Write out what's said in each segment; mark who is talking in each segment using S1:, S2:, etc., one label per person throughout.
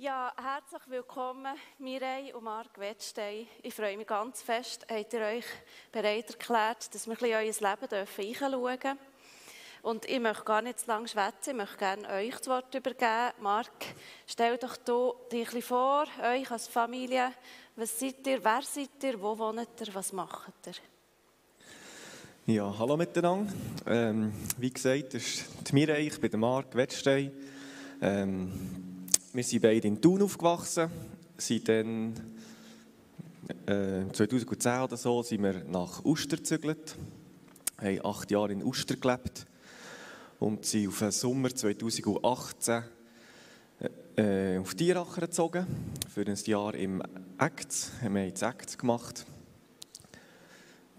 S1: Ja, herzlich willkommen, Mirei und Marc Wettstein. Ich freue mich ganz fest, habt ihr euch bereit erklärt, dass wir ein bisschen euer Leben reinschauen dürfen. Und ich möchte gar nicht zu lange schwätzen, ich möchte gerne euch das Wort übergeben. Marc, stell doch du dich ein bisschen vor, euch als Familie. Was seid ihr, wer seid ihr, wo wohnt ihr, was macht ihr?
S2: Ja, hallo miteinander. Ähm, wie gesagt, das ist Mirei, ich bin der Marc Wettstein. Ähm, wir sind beide in Thun aufgewachsen, sind dann äh, 2010 oder so sind wir nach Uster gezügelt, haben acht Jahre in Uster gelebt und sind auf den Sommer 2018 äh, auf Tieracher gezogen, für ein Jahr im Act, haben wir jetzt Act gemacht.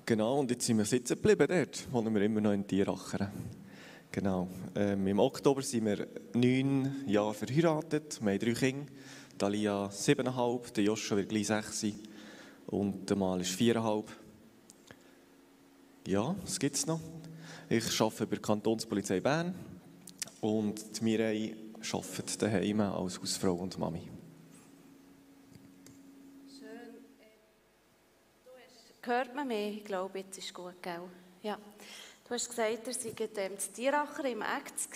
S2: Genau, und jetzt sind wir sitzen geblieben dort, wohnen wir immer noch in Tieracher. Genau. Ähm, Im Oktober sind wir neun Jahre verheiratet. Wir haben drei Kinder. Dalia siebeneinhalb, der Joshua wird gleich sechs und der Mal ist viereinhalb. Ja, was gibt es noch? Ich arbeite bei der Kantonspolizei Bern und die Mirei arbeitet daheim als Hausfrau und Mami.
S1: Schön. Du hast, hört man mich? Ich glaube, jetzt ist gut, gell? Ja. Du hast gesagt, ihr seid ähm, Tieracher im Acts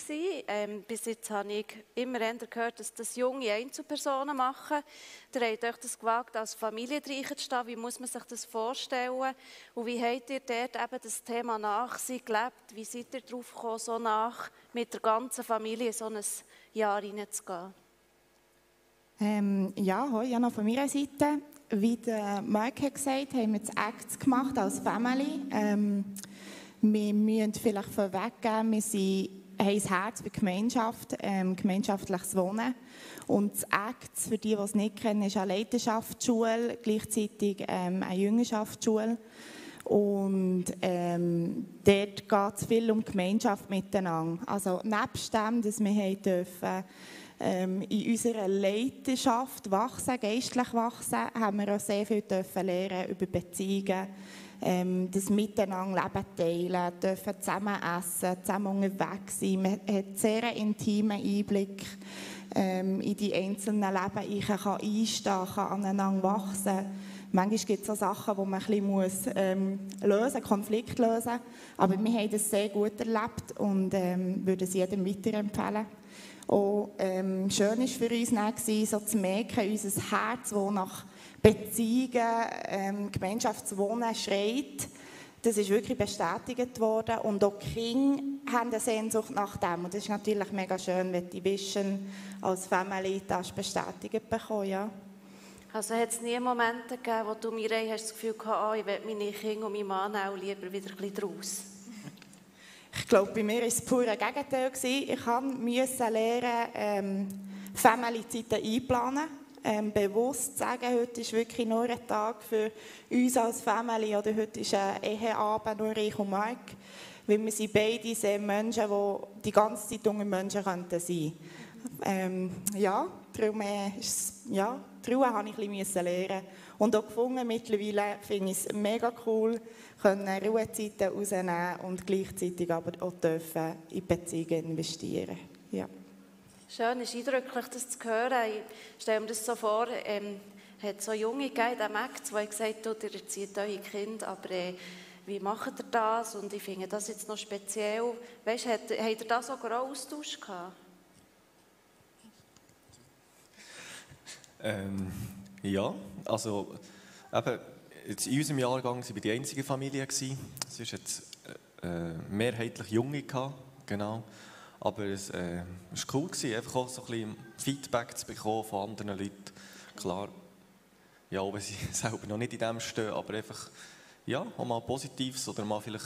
S1: ähm, Bis jetzt habe ich immer gehört, dass das junge Einzelpersonen machen. Ihr habt euch das gewagt, als Familie reinzustehen. Wie muss man sich das vorstellen? Und wie habt ihr dort eben das Thema Nachsehen gelebt? Wie seid ihr darauf gekommen, so nach mit der ganzen Familie so ein Jahr reinzugehen?
S3: Ähm, ja, hoi, noch von meiner Seite. Wie der Mark hat gesagt, haben wir das Acts gemacht als Family. Ähm, wir müssen vielleicht vorweggeben, wir sind, haben ein Herz für Gemeinschaft, ähm, gemeinschaftliches Wohnen. Und das ACT, für die, die es nicht kennen, ist eine Leiterschaftsschule, gleichzeitig ähm, eine Jüngerschaftsschule. Und ähm, dort geht es viel um Gemeinschaft miteinander. Also nebst dem, dass wir dürfen, ähm, in unserer Leiterschaft wachsen, geistlich wachsen, haben wir auch sehr viel dürfen lernen über Beziehungen, ähm, das Miteinander Leben teilen, dürfen zusammen essen, zusammen unterwegs sein. Man hat einen sehr intimen Einblick ähm, in die einzelnen Leben. Ich kann einstehen, kann aneinander wachsen. Manchmal gibt es auch Sachen, die man ein bisschen muss, ähm, lösen muss, Konflikt lösen. Aber wir haben das sehr gut erlebt und ähm, würden es jedem weiterempfehlen. Auch ähm, schön war für uns dann, so zu merken, unser Herz, das nach Beziehungen, ähm, Gemeinschaftswohnen schreit. Das ist wirklich bestätigt worden. Und auch die Kinder haben eine Sehnsucht nach dem. Und das ist natürlich mega schön, wenn die Vision als Family das bestätigt bekommen. Ja.
S1: Also hat es nie Momente gegeben, wo du mir hast das Gefühl gehabt, oh, ich will meine Kinder und meinen Mann auch lieber wieder ein bisschen draus?
S3: Ich glaube, bei mir war es pure Gegenteil. Ich musste lernen, ähm, Family-Zeiten einplanen ähm, bewusst sagen, heute ist wirklich nur ein Tag für uns als Family oder heute ist ein Eheabend nur ich und Mark. Weil wir sind beide sehr Menschen, die die ganze Zeit unter Menschen könnten sein ähm, Ja, darum, äh, ja, Ruhe habe ich ein bisschen lernen und auch gefunden, mittlerweile finde ich es mega cool, können Ruhezeiten rausnehmen und gleichzeitig aber auch dürfen in Beziehungen investieren. Ja.
S1: Schön, ist eindrücklich, das zu hören. Ich stelle mir das so vor, ähm, hat so Junge gegeben diesem Act, die gesagt haben, ihr erzieht eure Kinder, aber äh, wie macht ihr das? Und ich finde das jetzt noch speziell. Weißt, hat, habt ihr da so einen Austausch gehabt?
S2: Ähm, ja, also eben, jetzt in unserem Jahrgang waren wir die einzige Familie. Es war jetzt äh, mehrheitlich Junge, gehabt, genau. Aber es war äh, cool, gewesen, einfach auch so ein bisschen Feedback zu bekommen von anderen Leuten. Klar, ja, wenn sie selber noch nicht in dem stehen, aber einfach, ja, auch mal Positives oder mal vielleicht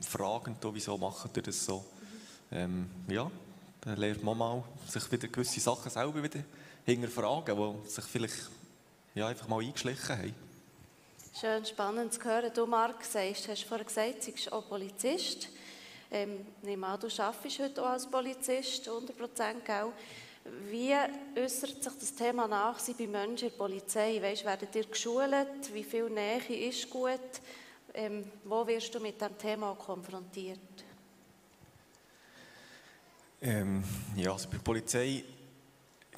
S2: fragend, wieso machen die das so. Ähm, ja, dann lernt man mal, sich wieder gewisse Sachen selber wieder hinterfragen, die sich vielleicht ja, einfach mal eingeschlichen haben.
S1: Schön spannend zu hören. Du, Marc, sagst, hast vorhin gesagt, du bist auch Polizist. Ähm, nehme an, du arbeitest heute auch als Polizist, 100% gell? Wie äußert sich das Thema Nachsehen bei Menschen in der Polizei? Weißt, werdet ihr geschult? Wie viel Nähe ist gut? Ähm, wo wirst du mit diesem Thema konfrontiert?
S2: Ähm, ja, also bei der Polizei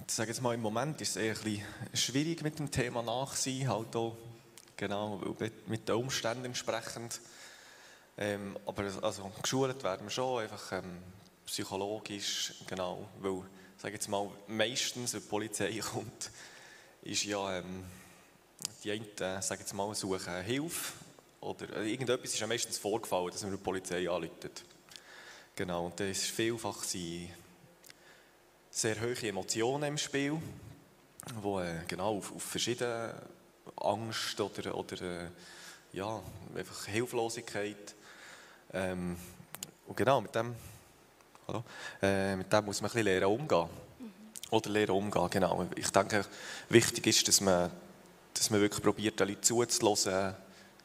S2: ich sage jetzt mal, im Moment ist es eher ein bisschen schwierig mit dem Thema Nachsehen, halt auch, genau, mit den Umständen entsprechend. Ähm, aber also, geschult werden wir schon, einfach ähm, psychologisch, genau, weil, sage jetzt mal, meistens, wenn die Polizei kommt, ist ja, ähm, die einen, äh, sage jetzt mal, suchen Hilfe oder äh, irgendetwas ist ja meistens vorgefallen, dass man die Polizei anruft. Genau, und da ist vielfach sind sehr hohe Emotionen im Spiel, wo äh, genau auf, auf verschiedene Angst oder, oder äh, ja, einfach Hilflosigkeit ähm, und genau, mit dem, hallo, äh, mit dem muss man ein bisschen lernen umgehen. Mhm. Oder lernen umgehen, genau. Ich denke, wichtig ist, dass man, dass man wirklich probiert, die Leute zuzulassen,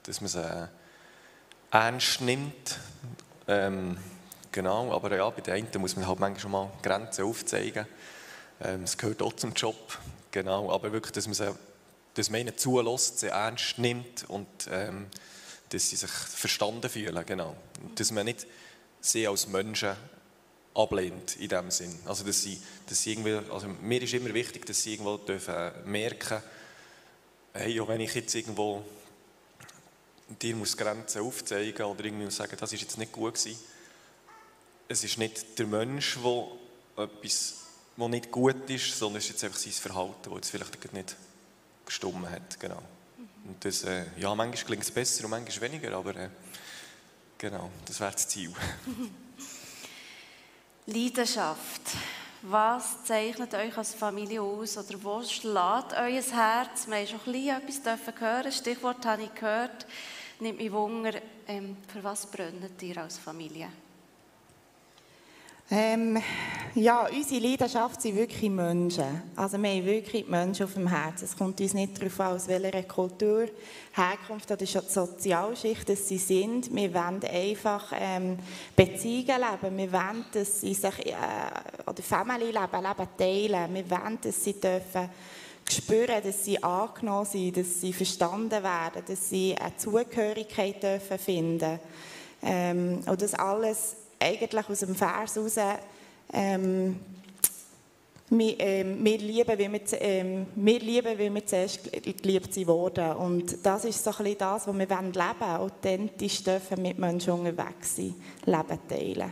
S2: dass man sie ernst nimmt. Ähm, genau, aber ja, bei den einen muss man halt manchmal schon mal Grenzen aufzeigen. Ähm, es gehört auch zum Job, genau, aber wirklich, dass man, sie, dass man ihnen zulässt, sie ernst nimmt und ähm, dass sie sich verstanden fühlen, genau. Dass man nicht sie als Menschen ablehnt in dem Sinn. Also dass sie, dass sie irgendwie, also mir ist immer wichtig, dass sie irgendwo dürfen merken, hey, auch wenn ich jetzt irgendwo dir muss Grenzen aufzeigen oder irgendwie sagen, das ist jetzt nicht gut gewesen. Es ist nicht der Mensch, der etwas, was nicht gut ist, sondern es ist jetzt einfach sein Verhalten, das jetzt vielleicht nicht gestummen hat, genau. Und das, äh, ja, manchmal klingt es besser und manchmal weniger, aber äh, genau, das wäre das Ziel.
S1: Leidenschaft. Was zeichnet euch als Familie aus oder wo schlägt euer Herz? Wir haben schon ein bisschen etwas hören. Stichwort habe ich gehört. Nimmt mich Wunder, ähm, für was brennt ihr als Familie?
S3: Ähm, ja, unsere Leidenschaft sind wirklich Menschen. Also wir haben wirklich Menschen auf dem Herzen. Es kommt uns nicht darauf an, aus welcher Kultur, Herkunft oder Sozialschicht dass sie sind. Wir wollen einfach ähm, Beziehungen leben. Wir wollen, dass sie sich, äh, oder Family leben, Leben teilen. Wir wollen, dass sie dürfen spüren, dass sie angenommen sind, dass sie verstanden werden, dass sie eine Zugehörigkeit dürfen finden. Ähm, und das alles eigentlich aus dem Vers heraus, ähm, wir, ähm, wir, lieben, wie wir, ähm, wir lieben, wie wir zuerst geliebt wurden. Und das ist so ein das, was wir leben wollen. Authentisch dürfen mit Menschen unterwegs sein, Leben teilen.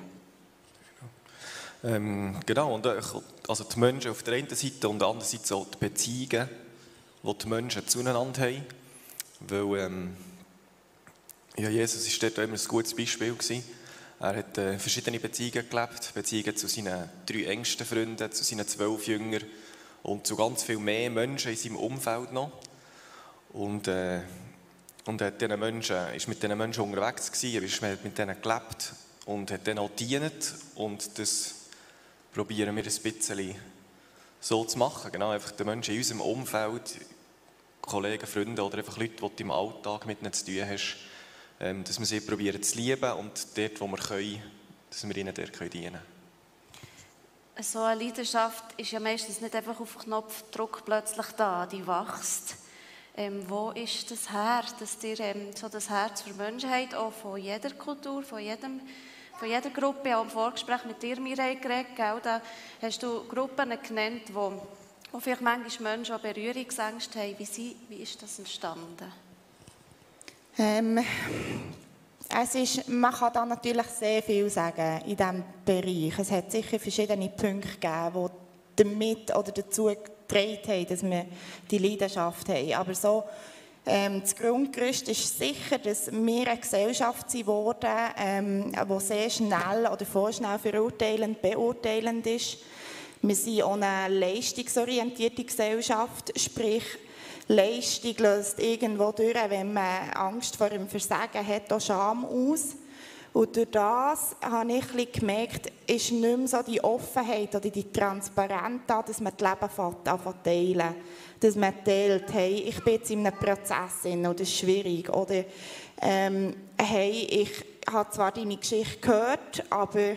S2: Ähm, genau, und äh, also die Menschen auf der einen Seite und andererseits auch die Beziehungen, die die Menschen zueinander haben. Weil ähm, ja, Jesus war dort immer ein gutes Beispiel. Gewesen. Er hat äh, verschiedene Beziehungen gelebt, Beziehungen zu seinen drei engsten Freunden, zu seinen zwölf Jüngern und zu ganz viel mehr Menschen in seinem Umfeld noch. Und, äh, und hat Menschen, ist mit diesen Menschen unterwegs gewesen, hat mit denen gelebt und hat denen auch gedient und das probieren wir ein bisschen so zu machen. Genau, einfach den Menschen in unserem Umfeld, Kollegen, Freunde oder einfach Leute, die du im Alltag mit ihnen zu tun hast, dass wir sie probieren zu lieben und dort, wo wir können, dass wir ihnen dort dienen können.
S1: So eine Leidenschaft ist ja meistens nicht einfach auf Knopfdruck plötzlich da, die wächst. Ähm, wo ist das Herz, dass ihr ähm, so das Herz für Menschen habt, auch von jeder Kultur, von, jedem, von jeder Gruppe, auch im Vorgespräch mit dir, Mireille, geredet, gell? da hast du Gruppen genannt, wo, wo vielleicht manchmal Menschen auch Berührungsängste haben. Wie, sie, wie ist das entstanden?
S3: Ähm, es ist, man kann da natürlich sehr viel sagen in diesem Bereich. Es hat sicher verschiedene Punkte gegeben, die damit oder dazu getragen haben, dass wir die Leidenschaft haben. Aber so, ähm, das Grundgerüst ist sicher, dass wir eine Gesellschaft sind ähm, die sehr schnell oder vorschnell verurteilend, beurteilend ist. Wir sind auch eine leistungsorientierte Gesellschaft, sprich, Leistung löst irgendwo durch, wenn man Angst vor dem Versagen hat, auch Scham aus. Und durch das habe ich gemerkt, ist nicht mehr so die Offenheit oder die Transparenz da, dass man das Leben teilen Dass man teilt, hey, ich bin jetzt in einem Prozess und das ist schwierig. Oder, ähm, hey, ich habe zwar deine Geschichte gehört, aber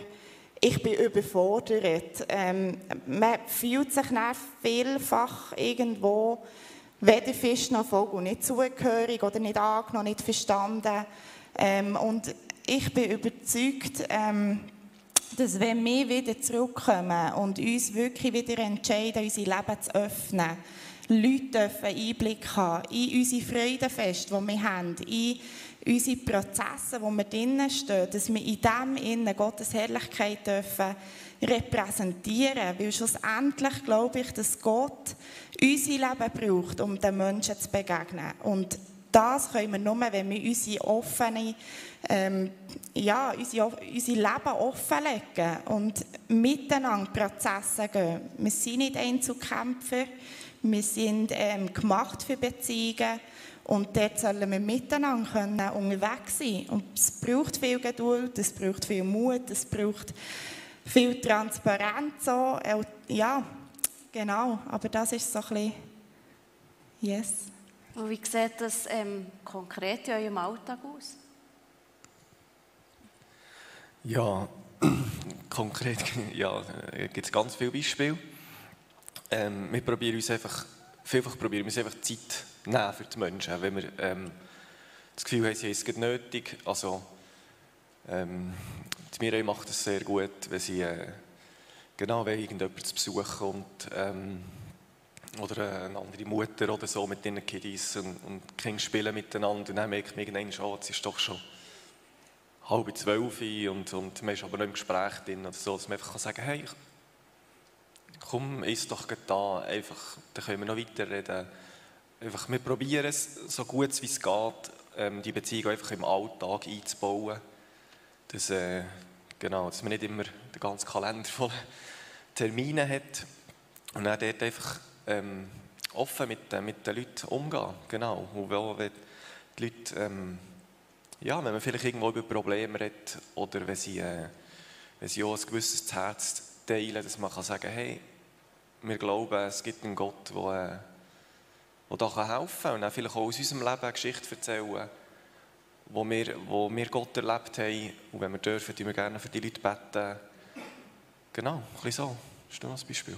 S3: ich bin überfordert. Ähm, man fühlt sich vielfach irgendwo weder Fisch noch Vogel nicht zugehörig oder nicht angenommen, nicht verstanden. Ähm, und ich bin überzeugt, ähm, dass wenn wir wieder zurückkommen und uns wirklich wieder entscheiden, unser Leben zu öffnen, Leute dürfen Einblick haben in unsere Freudenfeste, die wir haben, in unsere Prozesse, wo wir drinnen stehen, dass wir in dem innen Gottes Herrlichkeit dürfen repräsentieren. Weil schlussendlich glaube ich, dass Gott unser Leben braucht, um den Menschen zu begegnen. Und das können wir nur, wenn wir unsere offene, ähm, ja, unsere, unser Leben offenlegen und miteinander Prozesse gehen. Wir sind nicht Einzelkämpfer, wir sind ähm, gemacht für Beziehungen und dort sollen wir miteinander können unterwegs sein. Und es braucht viel Geduld, es braucht viel Mut, es braucht viel Transparenz. So. Äh, ja, genau. Aber das ist so ein bisschen, yes.
S1: Und wie sieht das ähm, konkret in eurem Alltag aus?
S2: Ja, konkret ja, äh, gibt es ganz viele Beispiele. Ähm, wir probieren uns einfach, vielfach probieren wir uns einfach Zeit nehmen für die Menschen. Wenn wir ähm, das Gefühl haben, sie haben es nötig, also ähm, die Mireille macht es sehr gut, wenn sie äh, genau wenn irgendjemand zu Besuch kommt ähm, oder äh, eine andere Mutter oder so mit ihren Kiddies und, und die Kinder spielen miteinander und dann merkt man irgendwann, oh, es ist doch schon halb zwölf und, und man ist aber noch im Gespräch drin oder so, dass man einfach sagen kann, hey, komm, ist doch da, einfach, dann können wir noch weiterreden. Einfach, wir probieren es, so gut wie es geht, ähm, die Beziehung einfach im Alltag einzubauen. Dass, äh, genau, dass man nicht immer den ganzen Kalender voll Termine hat. Und dann dort einfach ähm, offen mit, mit den Leuten umgehen. Genau. Und wenn die Leute, ähm, ja, wenn man vielleicht irgendwo über Probleme redet oder wenn sie, äh, wenn sie auch ein gewisses Herz teilen, dass man kann sagen hey, wir glauben, es gibt einen Gott, der, äh, der da helfen kann und dann vielleicht auch aus unserem Leben eine Geschichte erzählen, wo wir, wo wir Gott erlebt haben. Und wenn wir dürfen, tun wir gerne für die Leute beten. Genau, ein bisschen so. Das ist ein Beispiel.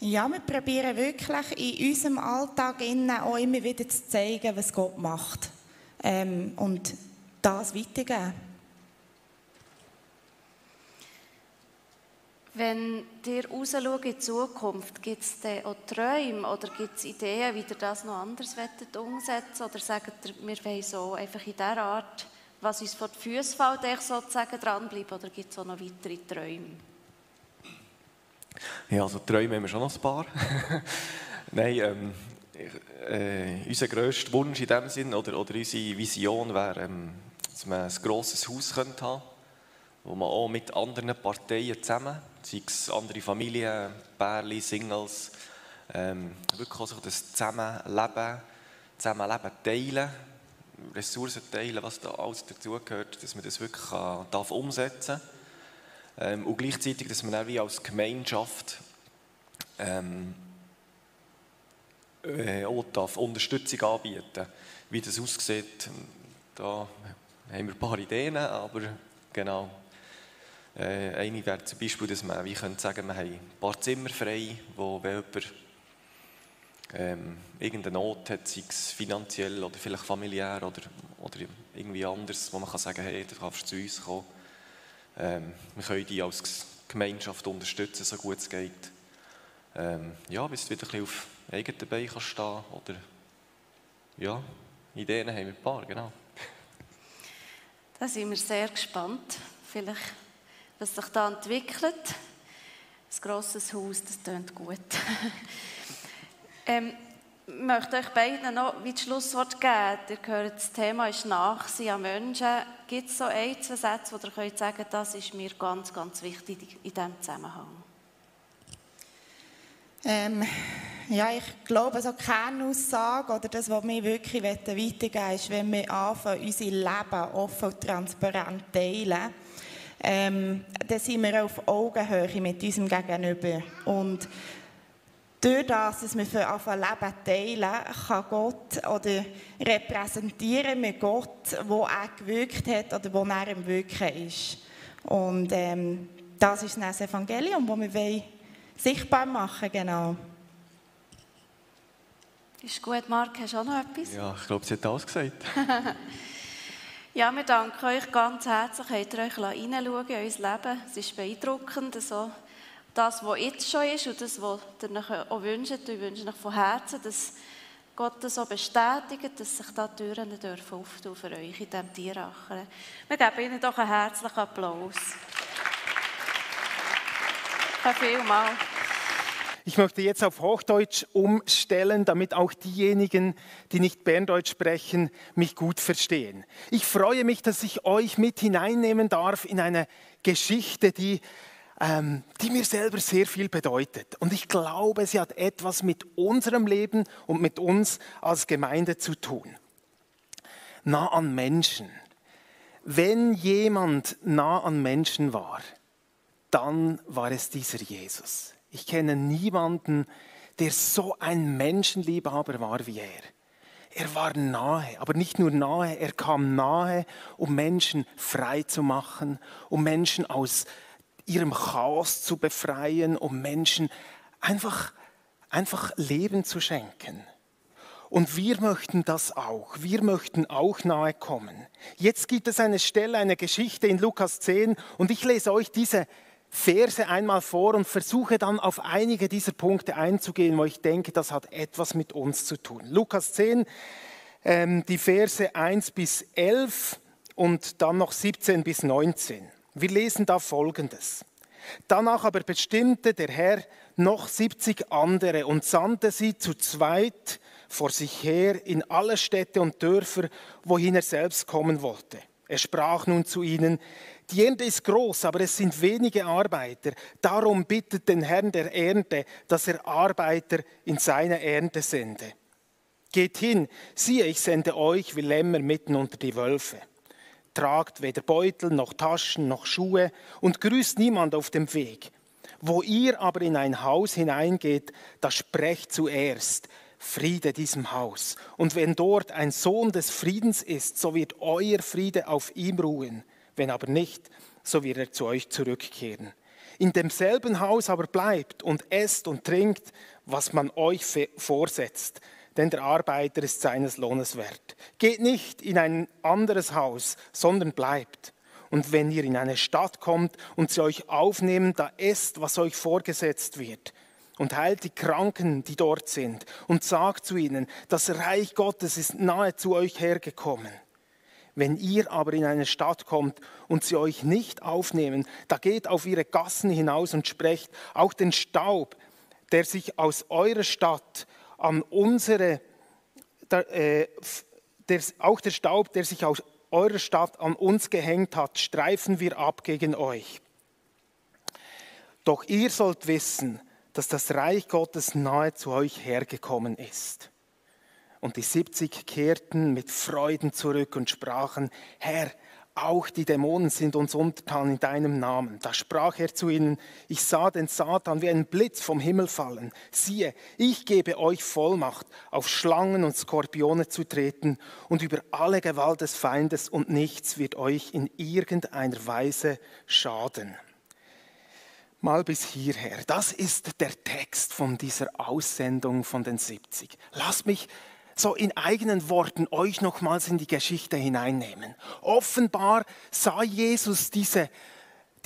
S3: Ja, wir probieren wirklich in unserem Alltag auch immer wieder zu zeigen, was Gott macht. Ähm, und das weitergeben.
S1: Wenn ihr rausschaut in die Zukunft, gibt es auch Träume oder gibt es Ideen, wie ihr das noch anders umsetzen Oder sagt ihr, wir wollen so einfach in dieser Art, was uns vor die Füße fällt, sozusagen dranbleiben? Oder gibt es auch noch weitere Träume?
S2: Ja, also Träume haben wir schon noch ein paar. Nein, ähm, äh, unser grösster Wunsch in dem Sinn oder, oder unsere Vision wäre, ähm, dass man ein grosses Haus könnte haben wo man auch mit anderen Parteien zusammen, sei es andere Familien, Pärchen, Singles, ähm, wirklich auch so das Zusammenleben, Zusammenleben teilen, Ressourcen teilen, was da alles dazugehört, dass man das wirklich kann, darf umsetzen darf. Ähm, und gleichzeitig, dass man auch wie als Gemeinschaft ähm, äh, auch darf Unterstützung anbieten Wie das aussieht, da haben wir ein paar Ideen, aber genau, äh, eine wäre zum Beispiel, dass man wie könnte sagen, wir haben ein paar Zimmer frei, wo wenn jemand ähm, irgendeine Not hat, sei es finanziell oder vielleicht familiär oder, oder irgendwie anders, wo man kann sagen, hey, du kannst zu uns kommen. Ähm, wir können dich als Gemeinschaft unterstützen, so gut es geht. Ähm, ja, bis du wieder ein auf eigenen Beinen kannst stehen oder ja, Ideen haben wir ein paar, genau.
S1: Da sind wir sehr gespannt. Vielleicht was sich da entwickelt. Ein grosses Haus, das klingt gut. ähm, ich möchte euch beiden noch wie das Schlusswort geben. Ihr hört, das Thema ist Nachsehen an Menschen. Gibt es so ein, zwei Sätze, wo ihr könnt sagen das ist mir ganz, ganz wichtig in diesem Zusammenhang?
S3: Ähm, ja, ich glaube, so keine Aussage oder das, was wir wirklich weitergeben ist, wenn wir anfangen, unser Leben offen und transparent teilen ähm, dann sind wir auf Augenhöhe mit unserem Gegenüber. Und durch das, dass wir für ein Leben teilen, kann Gott oder repräsentieren wir Gott, wo er gewirkt hat oder wo er im Wirken ist. Und ähm, das ist das Evangelium, das wir sichtbar machen genau.
S1: Ist gut, Marc, hast du auch noch etwas?
S2: Ja, ich glaube, sie hat alles gesagt.
S1: Ja, wir danken euch ganz herzlich, habt ihr euch hineinschauen in unser Leben. Es ist beeindruckend, so das, was jetzt schon ist und das, was ihr euch auch wünscht. Ich wünsche euch von Herzen, dass Gott das so bestätigt, dass sich da Türen dürfen für euch in diesem Tieracher. Wir geben Ihnen doch einen herzlichen Applaus. Vielen Dank.
S4: Ich möchte jetzt auf Hochdeutsch umstellen, damit auch diejenigen, die nicht Berndeutsch sprechen, mich gut verstehen. Ich freue mich, dass ich euch mit hineinnehmen darf in eine Geschichte, die, ähm, die mir selber sehr viel bedeutet. Und ich glaube, sie hat etwas mit unserem Leben und mit uns als Gemeinde zu tun. Nah an Menschen. Wenn jemand nah an Menschen war, dann war es dieser Jesus. Ich kenne niemanden, der so ein Menschenliebhaber war wie er. Er war nahe, aber nicht nur nahe, er kam nahe, um Menschen frei zu machen, um Menschen aus ihrem Chaos zu befreien, um Menschen einfach, einfach Leben zu schenken. Und wir möchten das auch. Wir möchten auch nahe kommen. Jetzt gibt es eine Stelle, eine Geschichte in Lukas 10 und ich lese euch diese Verse einmal vor und versuche dann auf einige dieser Punkte einzugehen, wo ich denke, das hat etwas mit uns zu tun. Lukas 10, ähm, die Verse 1 bis 11 und dann noch 17 bis 19. Wir lesen da Folgendes. Danach aber bestimmte der Herr noch 70 andere und sandte sie zu zweit vor sich her in alle Städte und Dörfer, wohin er selbst kommen wollte. Er sprach nun zu ihnen, die Ernte ist groß, aber es sind wenige Arbeiter. Darum bittet den Herrn der Ernte, dass er Arbeiter in seine Ernte sende. Geht hin, siehe, ich sende euch wie Lämmer mitten unter die Wölfe. Tragt weder Beutel noch Taschen noch Schuhe und grüßt niemand auf dem Weg. Wo ihr aber in ein Haus hineingeht, da sprecht zuerst, Friede diesem Haus. Und wenn dort ein Sohn des Friedens ist, so wird euer Friede auf ihm ruhen. Wenn aber nicht, so wird er zu euch zurückkehren. In demselben Haus aber bleibt und esst und trinkt, was man euch vorsetzt, denn der Arbeiter ist seines Lohnes wert. Geht nicht in ein anderes Haus, sondern bleibt. Und wenn ihr in eine Stadt kommt und sie euch aufnehmen, da esst, was euch vorgesetzt wird. Und heilt die Kranken, die dort sind, und sagt zu ihnen, das Reich Gottes ist nahe zu euch hergekommen. Wenn ihr aber in eine Stadt kommt und sie euch nicht aufnehmen, da geht auf ihre Gassen hinaus und sprecht, auch den Staub, der sich aus eurer Stadt an unsere, der, äh, der, auch der Staub, der sich aus eurer Stadt an uns gehängt hat, streifen wir ab gegen euch. Doch ihr sollt wissen, dass das Reich Gottes nahe zu euch hergekommen ist. Und die 70 kehrten mit Freuden zurück und sprachen, Herr, auch die Dämonen sind uns untertan in deinem Namen. Da sprach er zu ihnen, ich sah den Satan wie ein Blitz vom Himmel fallen. Siehe, ich gebe euch Vollmacht, auf Schlangen und Skorpione zu treten und über alle Gewalt des Feindes und nichts wird euch in irgendeiner Weise schaden. Mal bis hierher. Das ist der Text von dieser Aussendung von den 70. Lasst mich so in eigenen Worten euch nochmals in die Geschichte hineinnehmen. Offenbar sah Jesus diese,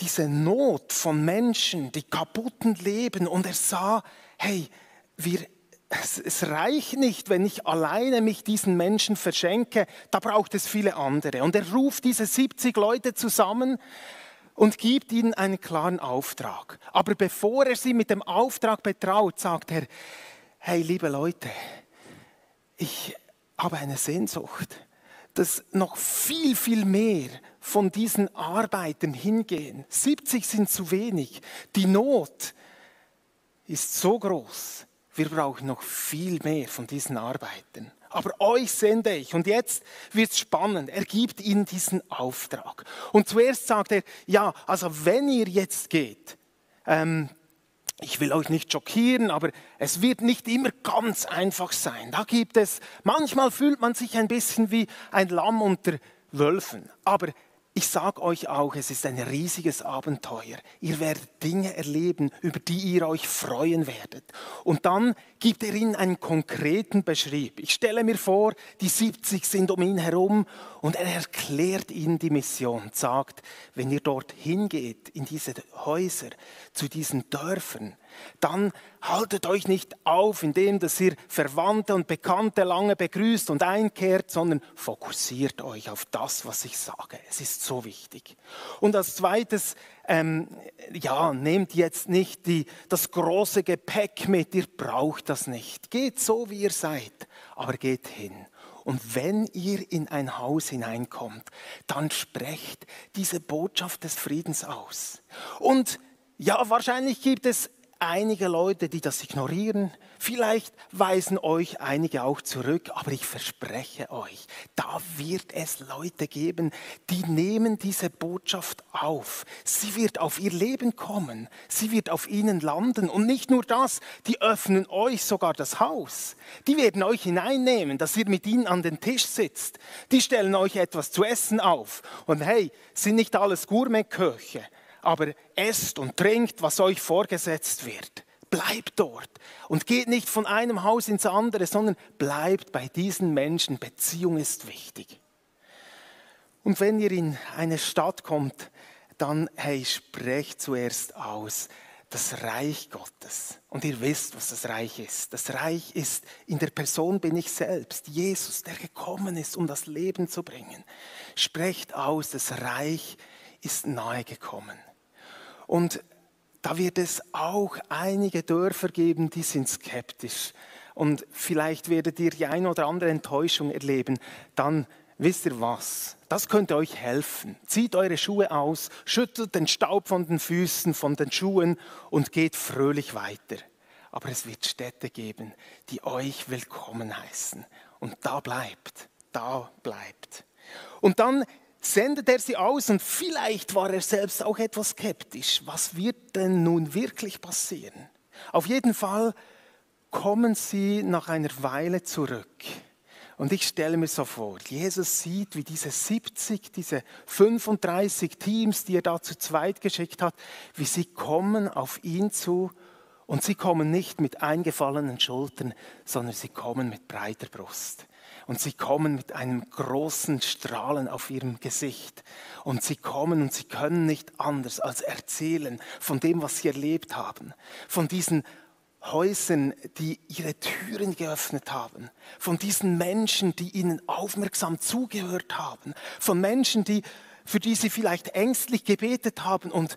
S4: diese Not von Menschen, die kaputten leben und er sah, hey, wir, es, es reicht nicht, wenn ich alleine mich diesen Menschen verschenke, da braucht es viele andere. Und er ruft diese 70 Leute zusammen und gibt ihnen einen klaren Auftrag. Aber bevor er sie mit dem Auftrag betraut, sagt er, hey liebe Leute, ich habe eine Sehnsucht, dass noch viel, viel mehr von diesen Arbeitern hingehen. 70 sind zu wenig. Die Not ist so groß. Wir brauchen noch viel mehr von diesen Arbeitern. Aber euch sende ich. Und jetzt wird es spannend. Er gibt ihnen diesen Auftrag. Und zuerst sagt er, ja, also wenn ihr jetzt geht, ähm, ich will euch nicht schockieren, aber es wird nicht immer ganz einfach sein. Da gibt es, manchmal fühlt man sich ein bisschen wie ein Lamm unter Wölfen. Aber Ich sage euch auch, es ist ein riesiges Abenteuer. Ihr werdet Dinge erleben, über die ihr euch freuen werdet. Und dann gibt er ihnen einen konkreten Beschrieb. Ich stelle mir vor, die 70 sind um ihn herum und er erklärt ihnen die Mission, sagt, wenn ihr dort hingeht, in diese Häuser, zu diesen Dörfern, dann haltet euch nicht auf, indem dass ihr Verwandte und Bekannte lange begrüßt und einkehrt, sondern fokussiert euch auf das, was ich sage. Es ist so wichtig. Und als zweites, ähm, ja, nehmt jetzt nicht die, das große Gepäck mit, ihr braucht das nicht. Geht so, wie ihr seid, aber geht hin. Und wenn ihr in ein Haus hineinkommt, dann sprecht diese Botschaft des Friedens aus. Und ja, wahrscheinlich gibt es einige Leute, die das ignorieren. Vielleicht weisen euch einige auch zurück, aber ich verspreche euch, da wird es Leute geben, die nehmen diese Botschaft auf. Sie wird auf ihr Leben kommen, sie wird auf ihnen landen und nicht nur das, die öffnen euch sogar das Haus. Die werden euch hineinnehmen, dass ihr mit ihnen an den Tisch sitzt. Die stellen euch etwas zu essen auf und hey, sind nicht alles Gourmetköche aber esst und trinkt, was euch vorgesetzt wird. Bleibt dort und geht nicht von einem Haus ins andere, sondern bleibt bei diesen Menschen. Beziehung ist wichtig. Und wenn ihr in eine Stadt kommt, dann hey, sprecht zuerst aus das Reich Gottes. Und ihr wisst, was das Reich ist. Das Reich ist, in der Person bin ich selbst, Jesus, der gekommen ist, um das Leben zu bringen. Sprecht aus, das Reich ist nahe gekommen. Und da wird es auch einige Dörfer geben, die sind skeptisch. Und vielleicht werdet ihr die eine oder andere Enttäuschung erleben. Dann wisst ihr was? Das könnte euch helfen. Zieht eure Schuhe aus, schüttelt den Staub von den Füßen, von den Schuhen und geht fröhlich weiter. Aber es wird Städte geben, die euch willkommen heißen. Und da bleibt, da bleibt. Und dann sendet er sie aus und vielleicht war er selbst auch etwas skeptisch. Was wird denn nun wirklich passieren? Auf jeden Fall kommen sie nach einer Weile zurück. Und ich stelle mir so vor, Jesus sieht, wie diese 70, diese 35 Teams, die er da zu zweit geschickt hat, wie sie kommen auf ihn zu und sie kommen nicht mit eingefallenen Schultern, sondern sie kommen mit breiter Brust. Und sie kommen mit einem großen Strahlen auf ihrem Gesicht. Und sie kommen und sie können nicht anders als erzählen von dem, was sie erlebt haben. Von diesen Häusern, die ihre Türen geöffnet haben. Von diesen Menschen, die ihnen aufmerksam zugehört haben. Von Menschen, die, für die sie vielleicht ängstlich gebetet haben und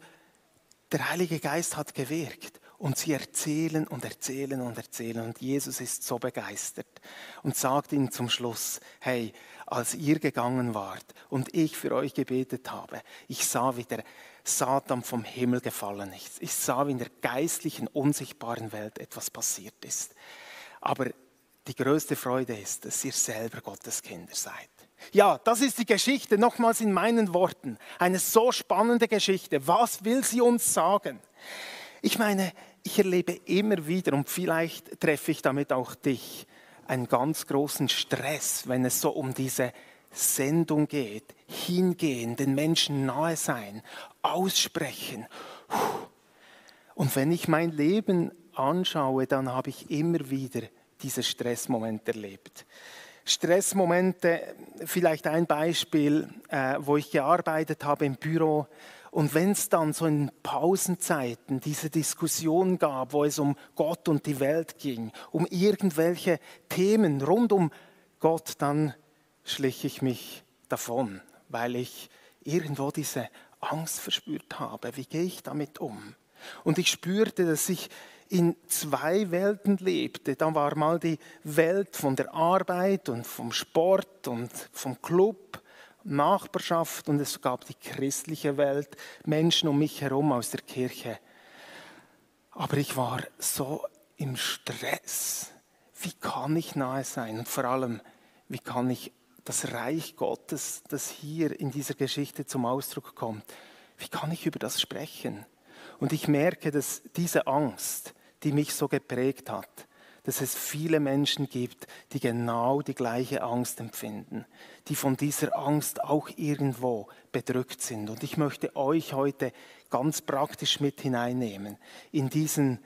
S4: der Heilige Geist hat gewirkt. Und sie erzählen und erzählen und erzählen. Und Jesus ist so begeistert und sagt ihnen zum Schluss, hey, als ihr gegangen wart und ich für euch gebetet habe, ich sah, wie der Satan vom Himmel gefallen ist. Ich sah, wie in der geistlichen, unsichtbaren Welt etwas passiert ist. Aber die größte Freude ist, dass ihr selber Gottes Kinder seid. Ja, das ist die Geschichte, nochmals in meinen Worten. Eine so spannende Geschichte. Was will sie uns sagen? Ich meine, ich erlebe immer wieder, und vielleicht treffe ich damit auch dich, einen ganz großen Stress, wenn es so um diese Sendung geht. Hingehen, den Menschen nahe sein, aussprechen. Und wenn ich mein Leben anschaue, dann habe ich immer wieder diese Stressmomente erlebt. Stressmomente, vielleicht ein Beispiel, äh, wo ich gearbeitet habe im Büro und wenn es dann so in Pausenzeiten diese Diskussion gab, wo es um Gott und die Welt ging, um irgendwelche Themen rund um Gott, dann schlich ich mich davon, weil ich irgendwo diese Angst verspürt habe. Wie gehe ich damit um? Und ich spürte, dass ich in zwei Welten lebte. Da war mal die Welt von der Arbeit und vom Sport und vom Club Nachbarschaft und es gab die christliche Welt, Menschen um mich herum aus der Kirche. Aber ich war so im Stress. Wie kann ich nahe sein? Und vor allem, wie kann ich das Reich Gottes, das hier in dieser Geschichte zum Ausdruck kommt, wie kann ich über das sprechen? Und ich merke, dass diese Angst, die mich so geprägt hat, dass es viele Menschen gibt, die genau die gleiche Angst empfinden, die von dieser Angst auch irgendwo bedrückt sind. Und ich möchte euch heute ganz praktisch mit hineinnehmen in diesen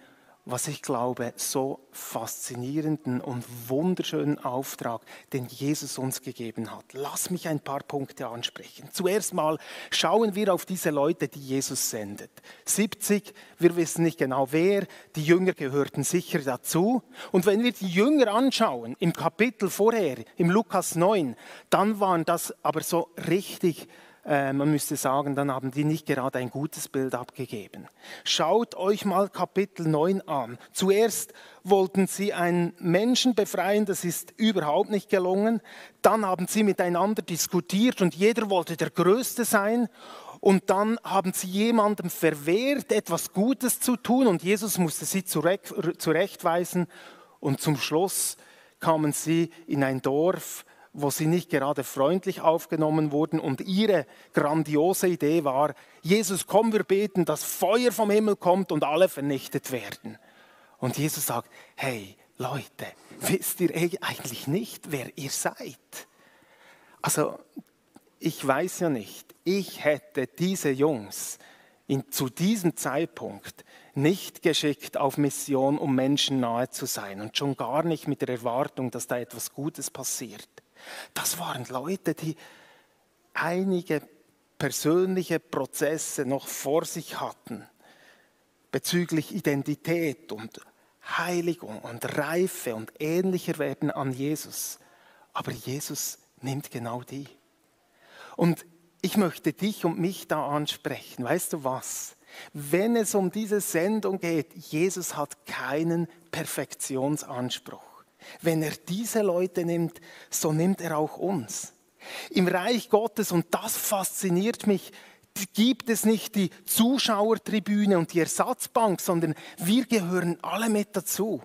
S4: was ich glaube, so faszinierenden und wunderschönen Auftrag, den Jesus uns gegeben hat. Lass mich ein paar Punkte ansprechen. Zuerst mal schauen wir auf diese Leute, die Jesus sendet. 70, wir wissen nicht genau wer, die Jünger gehörten sicher dazu. Und wenn wir die Jünger anschauen, im Kapitel vorher, im Lukas 9, dann waren das aber so richtig man müsste sagen, dann haben die nicht gerade ein gutes Bild abgegeben. Schaut euch mal Kapitel 9 an. Zuerst wollten sie einen Menschen befreien, das ist überhaupt nicht gelungen. Dann haben sie miteinander diskutiert und jeder wollte der Größte sein. Und dann haben sie jemandem verwehrt, etwas Gutes zu tun und Jesus musste sie zurechtweisen. Und zum Schluss kamen sie in ein Dorf, wo sie nicht gerade freundlich aufgenommen wurden. Und ihre grandiose Idee war, Jesus, komm, wir beten, dass Feuer vom Himmel kommt und alle vernichtet werden. Und Jesus sagt, hey Leute, wisst ihr eigentlich nicht, wer ihr seid? Also, ich weiß ja nicht, ich hätte diese Jungs in, zu diesem Zeitpunkt nicht geschickt auf Mission, um Menschen nahe zu sein und schon gar nicht mit der Erwartung, dass da etwas Gutes passiert. Das waren Leute, die einige persönliche Prozesse noch vor sich hatten bezüglich Identität und Heiligung und Reife und ähnlicher werden an Jesus. Aber Jesus nimmt genau die. Und ich möchte dich und mich da ansprechen. Weißt du was? Wenn es um diese Sendung geht, Jesus hat keinen Perfektionsanspruch. Wenn er diese Leute nimmt, so nimmt er auch uns. Im Reich Gottes, und das fasziniert mich, gibt es nicht die Zuschauertribüne und die Ersatzbank, sondern wir gehören alle mit dazu.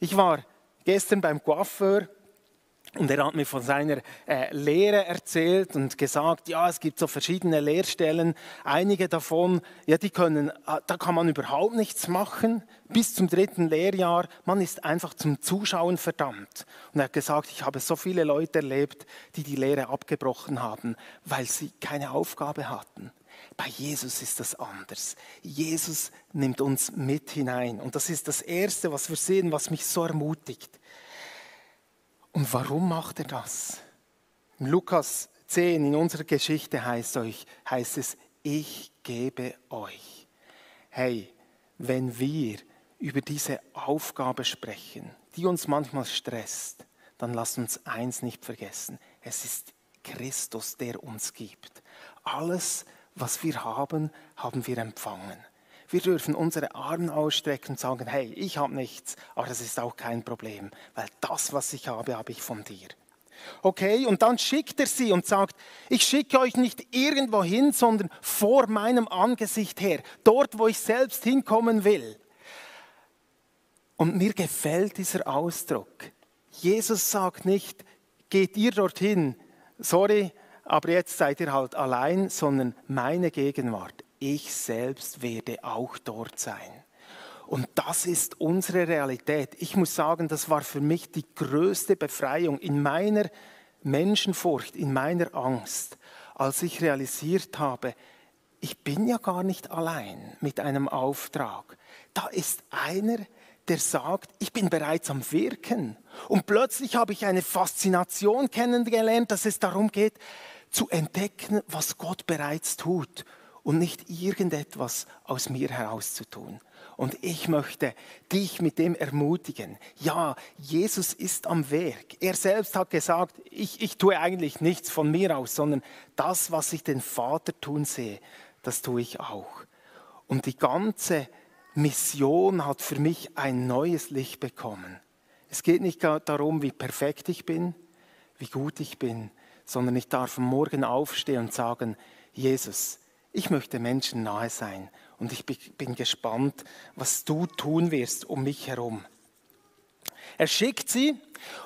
S4: Ich war gestern beim Coiffeur und er hat mir von seiner äh, Lehre erzählt und gesagt, ja, es gibt so verschiedene Lehrstellen. Einige davon, ja, die können, äh, da kann man überhaupt nichts machen. Bis zum dritten Lehrjahr, man ist einfach zum Zuschauen verdammt. Und er hat gesagt, ich habe so viele Leute erlebt, die die Lehre abgebrochen haben, weil sie keine Aufgabe hatten. Bei Jesus ist das anders. Jesus nimmt uns mit hinein. Und das ist das Erste, was wir sehen, was mich so ermutigt. Und warum macht er das? Im Lukas 10 in unserer Geschichte heißt, euch, heißt es, ich gebe euch. Hey, wenn wir über diese Aufgabe sprechen, die uns manchmal stresst, dann lasst uns eins nicht vergessen. Es ist Christus, der uns gibt. Alles, was wir haben, haben wir empfangen. Wir dürfen unsere Arme ausstrecken und sagen, hey, ich habe nichts, aber das ist auch kein Problem, weil das, was ich habe, habe ich von dir. Okay, und dann schickt er sie und sagt, ich schicke euch nicht irgendwo hin, sondern vor meinem Angesicht her, dort, wo ich selbst hinkommen will. Und mir gefällt dieser Ausdruck. Jesus sagt nicht, geht ihr dorthin, sorry, aber jetzt seid ihr halt allein, sondern meine Gegenwart ich selbst werde auch dort sein. Und das ist unsere Realität. Ich muss sagen, das war für mich die größte Befreiung in meiner Menschenfurcht, in meiner Angst, als ich realisiert habe, ich bin ja gar nicht allein mit einem Auftrag. Da ist einer, der sagt, ich bin bereits am Wirken. Und plötzlich habe ich eine Faszination kennengelernt, dass es darum geht, zu entdecken, was Gott bereits tut und nicht irgendetwas aus mir heraus zu tun. Und ich möchte dich mit dem ermutigen. Ja, Jesus ist am Werk. Er selbst hat gesagt, ich, ich tue eigentlich nichts von mir aus, sondern das, was ich den Vater tun sehe, das tue ich auch. Und die ganze Mission hat für mich ein neues Licht bekommen. Es geht nicht darum, wie perfekt ich bin, wie gut ich bin, sondern ich darf morgen aufstehen und sagen, Jesus, ich möchte Menschen nahe sein und ich bin gespannt, was du tun wirst um mich herum. Er schickt sie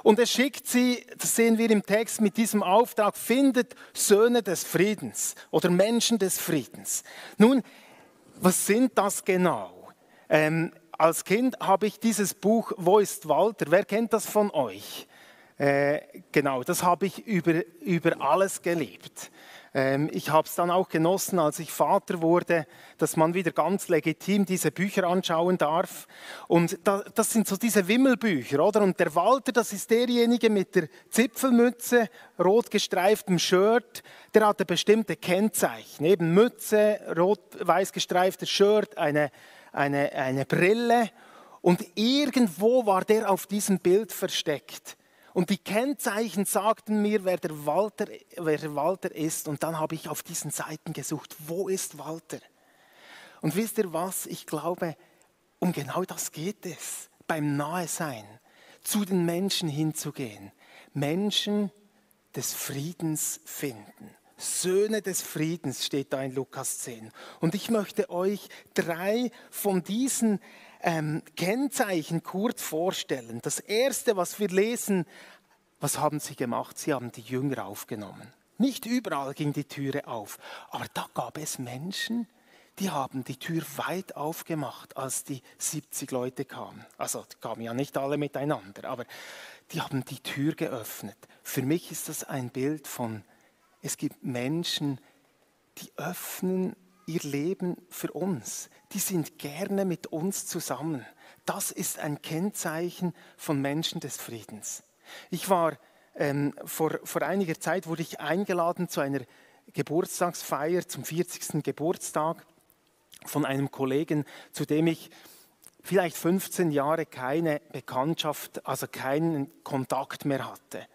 S4: und er schickt sie, das sehen wir im Text mit diesem Auftrag, findet Söhne des Friedens oder Menschen des Friedens. Nun, was sind das genau? Ähm, als Kind habe ich dieses Buch Wo ist Walter? Wer kennt das von euch? Äh, genau, das habe ich über, über alles geliebt. Ähm, ich habe es dann auch genossen, als ich Vater wurde, dass man wieder ganz legitim diese Bücher anschauen darf. Und da, das sind so diese Wimmelbücher, oder? Und der Walter, das ist derjenige mit der Zipfelmütze, rot gestreiftem Shirt, der hatte bestimmte Kennzeichen. Eben Mütze, rot-weiß gestreiftes Shirt, eine, eine, eine Brille. Und irgendwo war der auf diesem Bild versteckt. Und die Kennzeichen sagten mir, wer der Walter, wer Walter ist. Und dann habe ich auf diesen Seiten gesucht, wo ist Walter? Und wisst ihr was? Ich glaube, um genau das geht es, beim Nahesein, zu den Menschen hinzugehen. Menschen des Friedens finden. Söhne des Friedens steht da in Lukas 10. Und ich möchte euch drei von diesen ähm, Kennzeichen kurz vorstellen. Das erste, was wir lesen, was haben sie gemacht? Sie haben die Jünger aufgenommen. Nicht überall ging die Türe auf, aber da gab es Menschen, die haben die Tür weit aufgemacht, als die 70 Leute kamen. Also kamen ja nicht alle miteinander, aber die haben die Tür geöffnet. Für mich ist das ein Bild von, es gibt Menschen, die öffnen ihr Leben für uns. Die sind gerne mit uns zusammen. Das ist ein Kennzeichen von Menschen des Friedens. Ich war ähm, vor, vor einiger Zeit wurde ich eingeladen zu einer Geburtstagsfeier zum 40. Geburtstag von einem Kollegen, zu dem ich vielleicht 15 Jahre keine Bekanntschaft, also keinen Kontakt mehr hatte.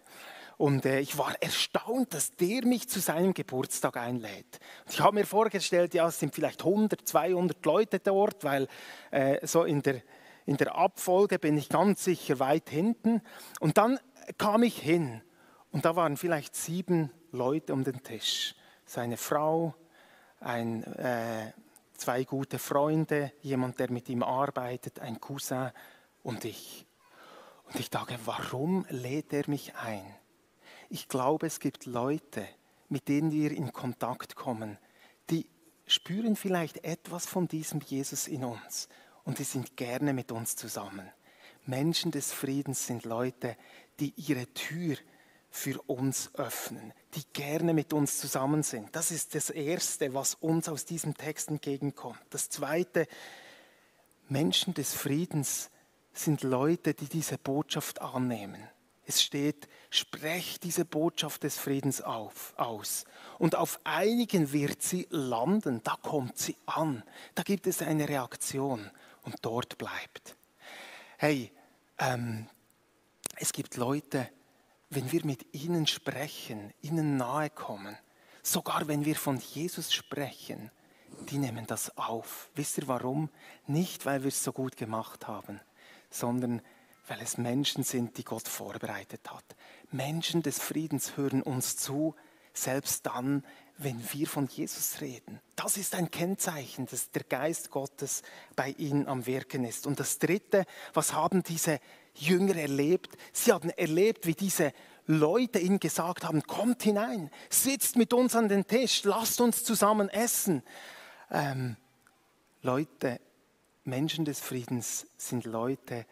S4: Und äh, ich war erstaunt, dass der mich zu seinem Geburtstag einlädt. Und ich habe mir vorgestellt, ja, es sind vielleicht 100, 200 Leute dort, weil äh, so in der, in der Abfolge bin ich ganz sicher weit hinten. Und dann kam ich hin und da waren vielleicht sieben Leute um den Tisch. Seine Frau, ein, äh, zwei gute Freunde, jemand, der mit ihm arbeitet, ein Cousin und ich. Und ich dachte, warum lädt er mich ein? Ich glaube, es gibt Leute, mit denen wir in Kontakt kommen, die spüren vielleicht etwas von diesem Jesus in uns und die sind gerne mit uns zusammen. Menschen des Friedens sind Leute, die ihre Tür für uns öffnen, die gerne mit uns zusammen sind. Das ist das Erste, was uns aus diesem Text entgegenkommt. Das Zweite, Menschen des Friedens sind Leute, die diese Botschaft annehmen. Es steht, sprecht diese Botschaft des Friedens auf, aus. Und auf einigen wird sie landen, da kommt sie an, da gibt es eine Reaktion und dort bleibt. Hey, ähm, es gibt Leute, wenn wir mit ihnen sprechen, ihnen nahe kommen, sogar wenn wir von Jesus sprechen, die nehmen das auf. Wisst ihr warum? Nicht, weil wir es so gut gemacht haben, sondern weil es Menschen sind, die Gott vorbereitet hat. Menschen des Friedens hören uns zu, selbst dann, wenn wir von Jesus reden. Das ist ein Kennzeichen, dass der Geist Gottes bei ihnen am Wirken ist. Und das Dritte, was haben diese Jünger erlebt? Sie haben erlebt, wie diese Leute ihnen gesagt haben, kommt hinein, sitzt mit uns an den Tisch, lasst uns zusammen essen. Ähm, Leute, Menschen des Friedens sind Leute,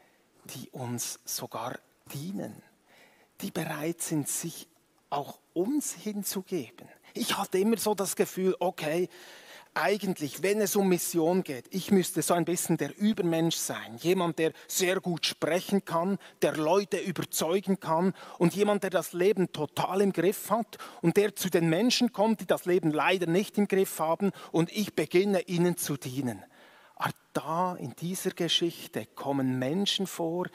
S4: die uns sogar dienen, die bereit sind, sich auch uns hinzugeben. Ich hatte immer so das Gefühl, okay, eigentlich, wenn es um Mission geht, ich müsste so ein bisschen der Übermensch sein. Jemand, der sehr gut sprechen kann, der Leute überzeugen kann und jemand, der das Leben total im Griff hat und der zu den Menschen kommt, die das Leben leider nicht im Griff haben und ich beginne ihnen zu dienen. Aber da in dieser Geschichte kommen Menschen vor,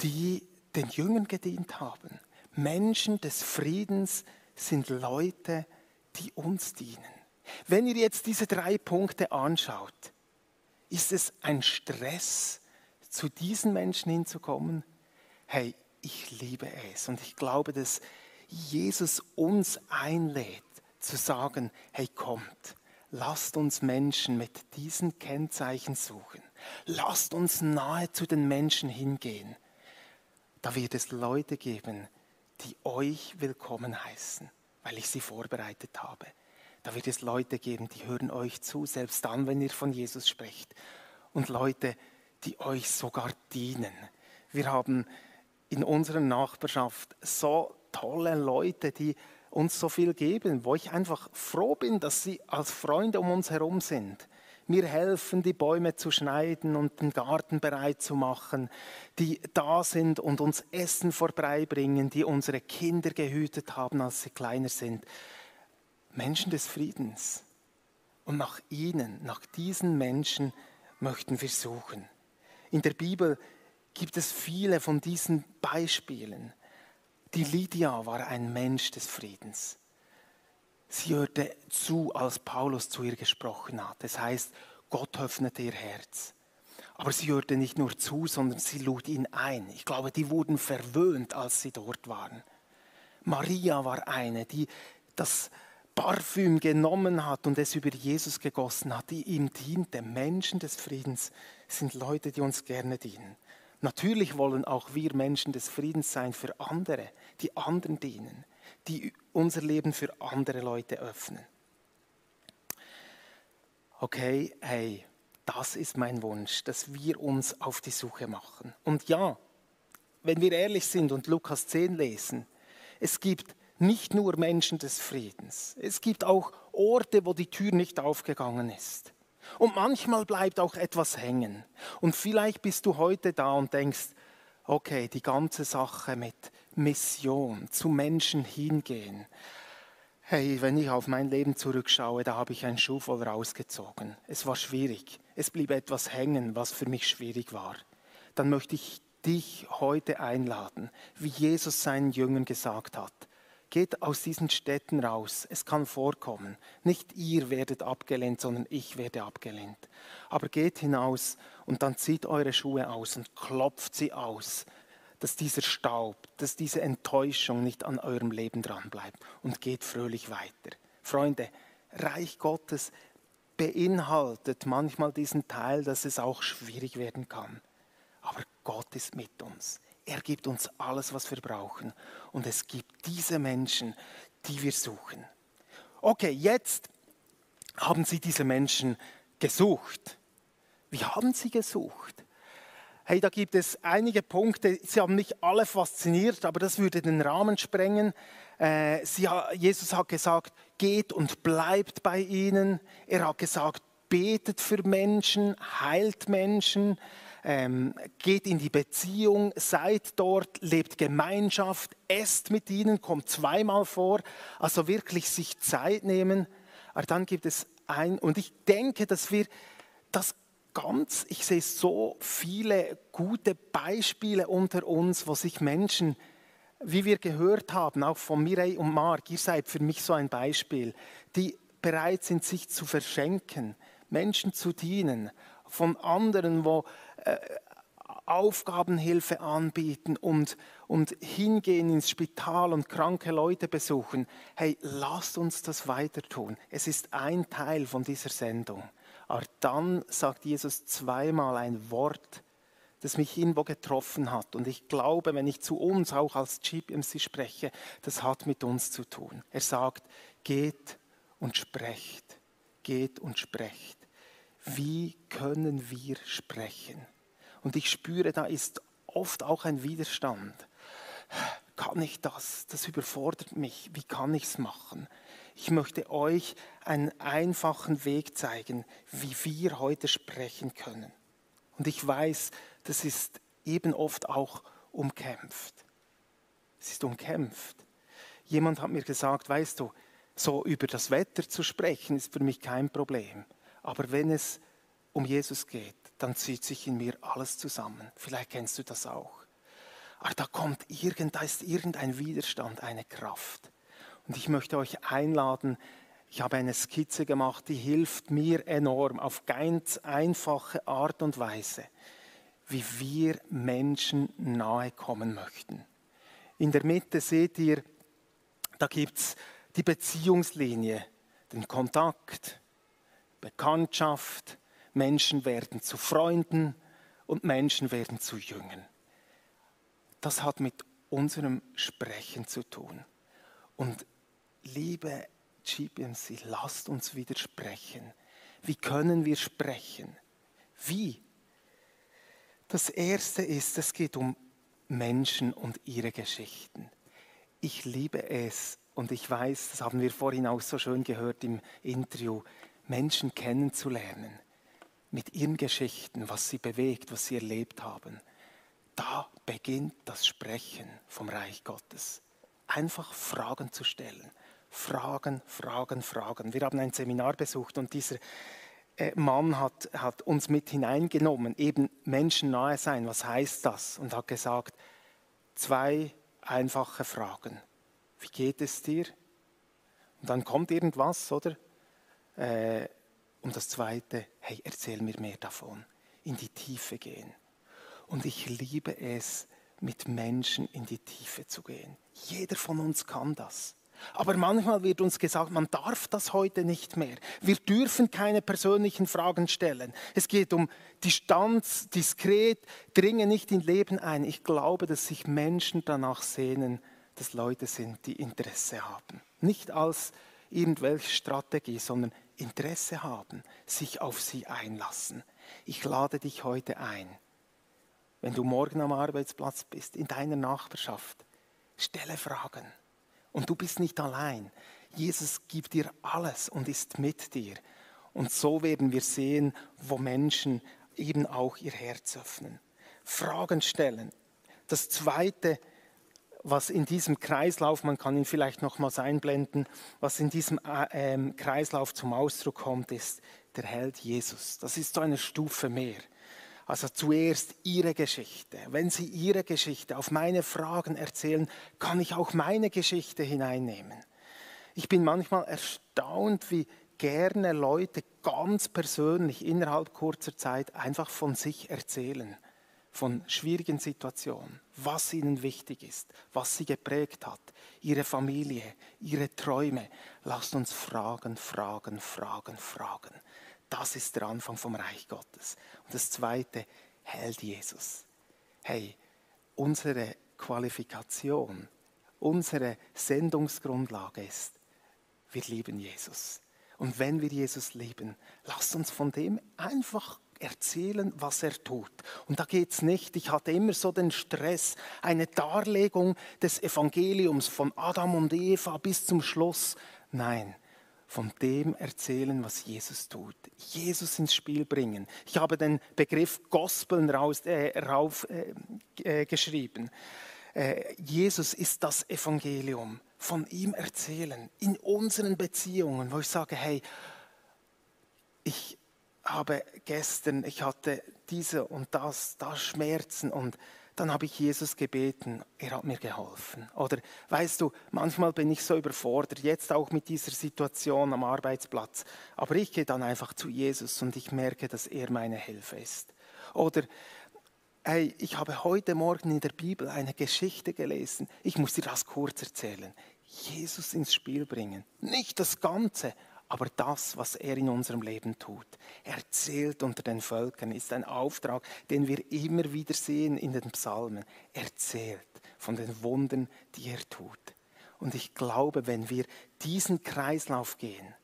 S4: die den Jüngern gedient haben. Menschen des Friedens sind Leute, die uns dienen. Wenn ihr jetzt diese drei Punkte anschaut, ist es ein Stress, zu diesen Menschen hinzukommen? Hey, ich liebe es und ich glaube, dass Jesus uns einlädt zu sagen, hey kommt, lasst uns Menschen mit diesen Kennzeichen suchen. Lasst uns nahe zu den Menschen hingehen. Da wird es Leute geben, die euch willkommen heißen, weil ich sie vorbereitet habe. Da wird es Leute geben, die hören euch zu, selbst dann, wenn ihr von Jesus sprecht. und Leute, die euch sogar dienen. Wir haben in unserer Nachbarschaft so tolle Leute, die uns so viel geben, wo ich einfach froh bin, dass sie als Freunde um uns herum sind. Mir helfen, die Bäume zu schneiden und den Garten bereit zu machen, die da sind und uns Essen vorbeibringen, die unsere Kinder gehütet haben, als sie kleiner sind. Menschen des Friedens. Und nach ihnen, nach diesen Menschen möchten wir suchen. In der Bibel gibt es viele von diesen Beispielen. Die Lydia war ein Mensch des Friedens. Sie hörte zu, als Paulus zu ihr gesprochen hat. Das heißt, Gott öffnete ihr Herz. Aber sie hörte nicht nur zu, sondern sie lud ihn ein. Ich glaube, die wurden verwöhnt, als sie dort waren. Maria war eine, die das Parfüm genommen hat und es über Jesus gegossen hat, die ihm diente. Menschen des Friedens sind Leute, die uns gerne dienen. Natürlich wollen auch wir Menschen des Friedens sein für andere, die anderen dienen die unser Leben für andere Leute öffnen. Okay, hey, das ist mein Wunsch, dass wir uns auf die Suche machen. Und ja, wenn wir ehrlich sind und Lukas 10 lesen, es gibt nicht nur Menschen des Friedens, es gibt auch Orte, wo die Tür nicht aufgegangen ist. Und manchmal bleibt auch etwas hängen. Und vielleicht bist du heute da und denkst, okay, die ganze Sache mit Mission, zu Menschen hingehen. Hey, wenn ich auf mein Leben zurückschaue, da habe ich einen Schuh voll rausgezogen. Es war schwierig. Es blieb etwas hängen, was für mich schwierig war. Dann möchte ich dich heute einladen, wie Jesus seinen Jüngern gesagt hat. Geht aus diesen Städten raus. Es kann vorkommen. Nicht ihr werdet abgelehnt, sondern ich werde abgelehnt. Aber geht hinaus und dann zieht eure Schuhe aus und klopft sie aus, dass dieser Staub, dass diese Enttäuschung nicht an eurem Leben dran bleibt und geht fröhlich weiter. Freunde, Reich Gottes beinhaltet manchmal diesen Teil, dass es auch schwierig werden kann. Aber Gott ist mit uns. Er gibt uns alles, was wir brauchen. Und es gibt diese Menschen, die wir suchen. Okay, jetzt haben Sie diese Menschen gesucht. Wie haben Sie gesucht? Hey, da gibt es einige Punkte. Sie haben mich alle fasziniert, aber das würde den Rahmen sprengen. Äh, sie, Jesus hat gesagt, geht und bleibt bei ihnen. Er hat gesagt, betet für Menschen, heilt Menschen ähm, geht in die Beziehung, seid dort, lebt Gemeinschaft, esst mit ihnen, kommt zweimal vor, also wirklich sich Zeit nehmen. Aber dann gibt es ein, und ich denke, dass wir das ganz, ich sehe so viele gute Beispiele unter uns, wo sich Menschen, wie wir gehört haben, auch von Mireille und Marc, ihr seid für mich so ein Beispiel, die bereit sind, sich zu verschenken, Menschen zu dienen, von anderen, wo äh, Aufgabenhilfe anbieten und, und hingehen ins Spital und kranke Leute besuchen. Hey, lasst uns das weiter tun. Es ist ein Teil von dieser Sendung. Aber dann sagt Jesus zweimal ein Wort, das mich irgendwo getroffen hat. Und ich glaube, wenn ich zu uns auch als GPMC spreche, das hat mit uns zu tun. Er sagt, geht und sprecht, geht und sprecht. Wie können wir sprechen? Und ich spüre, da ist oft auch ein Widerstand. Kann ich das? Das überfordert mich. Wie kann ich es machen? Ich möchte euch einen einfachen Weg zeigen, wie wir heute sprechen können. Und ich weiß, das ist eben oft auch umkämpft. Es ist umkämpft. Jemand hat mir gesagt, weißt du, so über das Wetter zu sprechen ist für mich kein Problem. Aber wenn es um Jesus geht, dann zieht sich in mir alles zusammen. Vielleicht kennst du das auch. Aber da kommt irgend, da ist irgendein Widerstand, eine Kraft. Und ich möchte euch einladen, ich habe eine Skizze gemacht, die hilft mir enorm auf ganz einfache Art und Weise, wie wir Menschen nahe kommen möchten. In der Mitte seht ihr, da gibt es die Beziehungslinie, den Kontakt, Bekanntschaft, Menschen werden zu Freunden und Menschen werden zu Jüngern. Das hat mit unserem Sprechen zu tun. Und liebe GPMC, lasst uns wieder sprechen. Wie können wir sprechen? Wie Das erste ist, es geht um Menschen und ihre Geschichten. Ich liebe es und ich weiß, das haben wir vorhin auch so schön gehört im Interview, Menschen kennenzulernen mit ihren Geschichten, was sie bewegt, was sie erlebt haben. Da beginnt das Sprechen vom Reich Gottes. Einfach Fragen zu stellen. Fragen, Fragen, Fragen. Wir haben ein Seminar besucht und dieser äh, Mann hat, hat uns mit hineingenommen, eben Menschen nahe sein, was heißt das? Und hat gesagt, zwei einfache Fragen. Wie geht es dir? Und dann kommt irgendwas, oder? Äh, und das Zweite, hey, erzähl mir mehr davon. In die Tiefe gehen. Und ich liebe es, mit Menschen in die Tiefe zu gehen. Jeder von uns kann das. Aber manchmal wird uns gesagt, man darf das heute nicht mehr. Wir dürfen keine persönlichen Fragen stellen. Es geht um Distanz, diskret, dringe nicht in Leben ein. Ich glaube, dass sich Menschen danach sehnen, dass Leute sind, die Interesse haben. Nicht als irgendwelche Strategie, sondern Interesse haben, sich auf sie einlassen. Ich lade dich heute ein, wenn du morgen am Arbeitsplatz bist, in deiner Nachbarschaft, stelle Fragen. Und du bist nicht allein. Jesus gibt dir alles und ist mit dir. Und so werden wir sehen, wo Menschen eben auch ihr Herz öffnen. Fragen stellen. Das Zweite, was in diesem Kreislauf, man kann ihn vielleicht nochmals einblenden, was in diesem äh, ähm, Kreislauf zum Ausdruck kommt, ist der Held Jesus. Das ist so eine Stufe mehr. Also zuerst Ihre Geschichte. Wenn Sie Ihre Geschichte auf meine Fragen erzählen, kann ich auch meine Geschichte hineinnehmen. Ich bin manchmal erstaunt, wie gerne Leute ganz persönlich innerhalb kurzer Zeit einfach von sich erzählen, von schwierigen Situationen, was ihnen wichtig ist, was sie geprägt hat, ihre Familie, ihre Träume. Lasst uns fragen, fragen, fragen, fragen. Das ist der Anfang vom Reich Gottes. Und das Zweite, hält Jesus. Hey, unsere Qualifikation, unsere Sendungsgrundlage ist, wir lieben Jesus. Und wenn wir Jesus lieben, lasst uns von dem einfach erzählen, was er tut. Und da geht es nicht, ich hatte immer so den Stress, eine Darlegung des Evangeliums von Adam und Eva bis zum Schluss. Nein, von dem erzählen, was Jesus tut. Jesus ins Spiel bringen. Ich habe den Begriff Gospeln raus, äh, rauf, äh, äh, geschrieben. Äh, Jesus ist das Evangelium. Von ihm erzählen in unseren Beziehungen, wo ich sage, hey, ich habe gestern, ich hatte diese und das, das Schmerzen und dann habe ich Jesus gebeten, er hat mir geholfen. Oder weißt du, manchmal bin ich so überfordert, jetzt auch mit dieser Situation am Arbeitsplatz, aber ich gehe dann einfach zu Jesus und ich merke, dass er meine Hilfe ist. Oder hey, ich habe heute Morgen in der Bibel eine Geschichte gelesen, ich muss dir das kurz erzählen. Jesus ins Spiel bringen, nicht das Ganze, aber das, was er in unserem Leben tut. Er zählt unter den Völkern, ist ein Auftrag, den wir immer wieder sehen in den Psalmen. Er zählt von den Wunden, die er tut. Und ich glaube, wenn wir diesen Kreislauf gehen,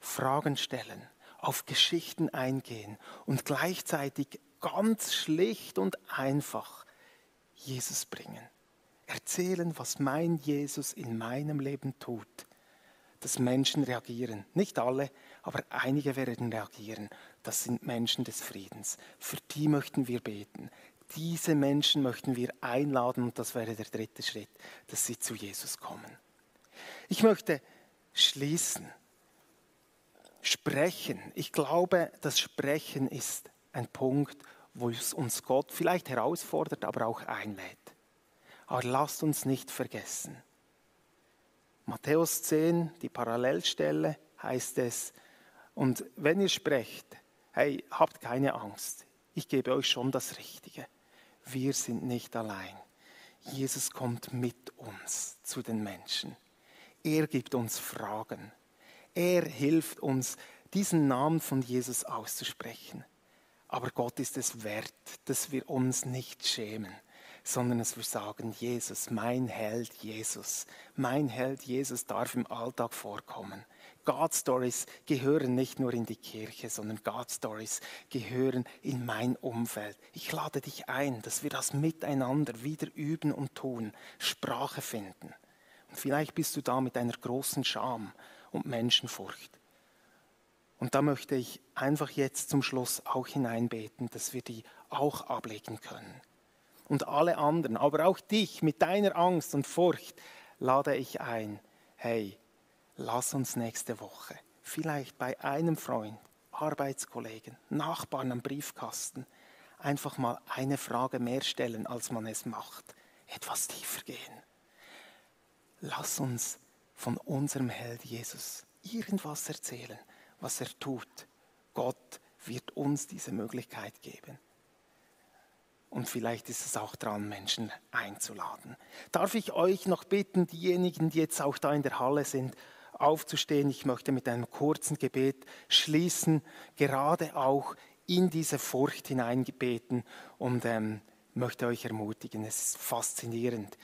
S4: Fragen stellen, auf Geschichten eingehen und gleichzeitig ganz schlicht und einfach Jesus bringen. Erzählen, was mein Jesus in meinem Leben tut dass Menschen reagieren. Nicht alle, aber einige werden reagieren. Das sind Menschen des Friedens. Für die möchten wir beten. Diese Menschen möchten wir einladen und das wäre der dritte Schritt, dass sie zu Jesus kommen. Ich möchte schließen. Sprechen. Ich glaube, das Sprechen ist ein Punkt, wo es uns Gott vielleicht herausfordert, aber auch einlädt. Aber lasst uns nicht vergessen, Matthäus 10, die Parallelstelle, heißt es, und wenn ihr sprecht, hey, habt keine Angst, ich gebe euch schon das Richtige. Wir sind nicht allein. Jesus kommt mit uns zu den Menschen. Er gibt uns Fragen. Er hilft uns, diesen Namen von Jesus auszusprechen. Aber Gott ist es wert, dass wir uns nicht schämen, sondern dass wir sagen, Jesus, mein Held Jesus, mein Held Jesus darf im Alltag vorkommen. God Stories gehören nicht nur in die Kirche, sondern God Stories gehören in mein Umfeld. Ich lade dich ein, dass wir das miteinander wieder üben und tun, Sprache finden. Und vielleicht bist du da mit einer großen Scham und Menschenfurcht. Und da möchte ich einfach jetzt zum Schluss auch hineinbeten, dass wir die auch ablegen können. Und alle anderen, aber auch dich mit deiner Angst und Furcht, lade ich ein, hey, lass uns nächste Woche vielleicht bei einem Freund, Arbeitskollegen, Nachbarn am Briefkasten einfach mal eine Frage mehr stellen, als man es macht, etwas tiefer gehen. Lass uns von unserem Held Jesus irgendwas erzählen, was er tut. Gott wird uns diese Möglichkeit geben. Und vielleicht ist es auch dran, Menschen einzuladen. Darf ich euch noch bitten, diejenigen, die jetzt auch da in der Halle sind, aufzustehen? Ich möchte mit einem kurzen Gebet schließen, gerade auch in diese Furcht hineingebeten und ähm, möchte euch ermutigen. Es ist faszinierend.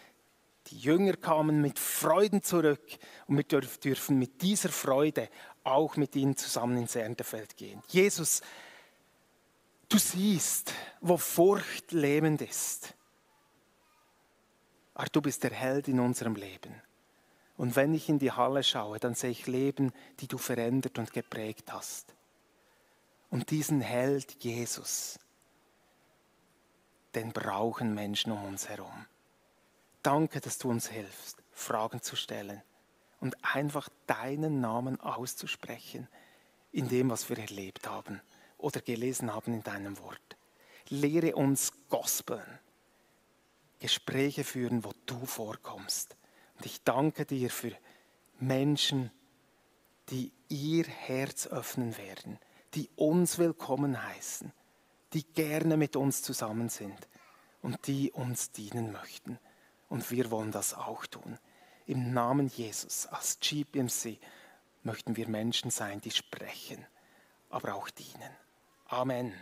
S4: Die Jünger kamen mit Freuden zurück und wir dürfen mit dieser Freude auch mit ihnen zusammen ins Erntefeld gehen. Jesus, Du siehst, wo Furcht lähmend ist. Aber du bist der Held in unserem Leben. Und wenn ich in die Halle schaue, dann sehe ich Leben, die du verändert und geprägt hast. Und diesen Held Jesus, den brauchen Menschen um uns herum. Danke, dass du uns hilfst, Fragen zu stellen und einfach deinen Namen auszusprechen in dem, was wir erlebt haben oder gelesen haben in deinem Wort. Lehre uns Gospeln, Gespräche führen, wo du vorkommst. Und ich danke dir für Menschen, die ihr Herz öffnen werden, die uns willkommen heißen, die gerne mit uns zusammen sind und die uns dienen möchten. Und wir wollen das auch tun. Im Namen Jesus als GPMC möchten wir Menschen sein, die sprechen, aber auch dienen. Amen.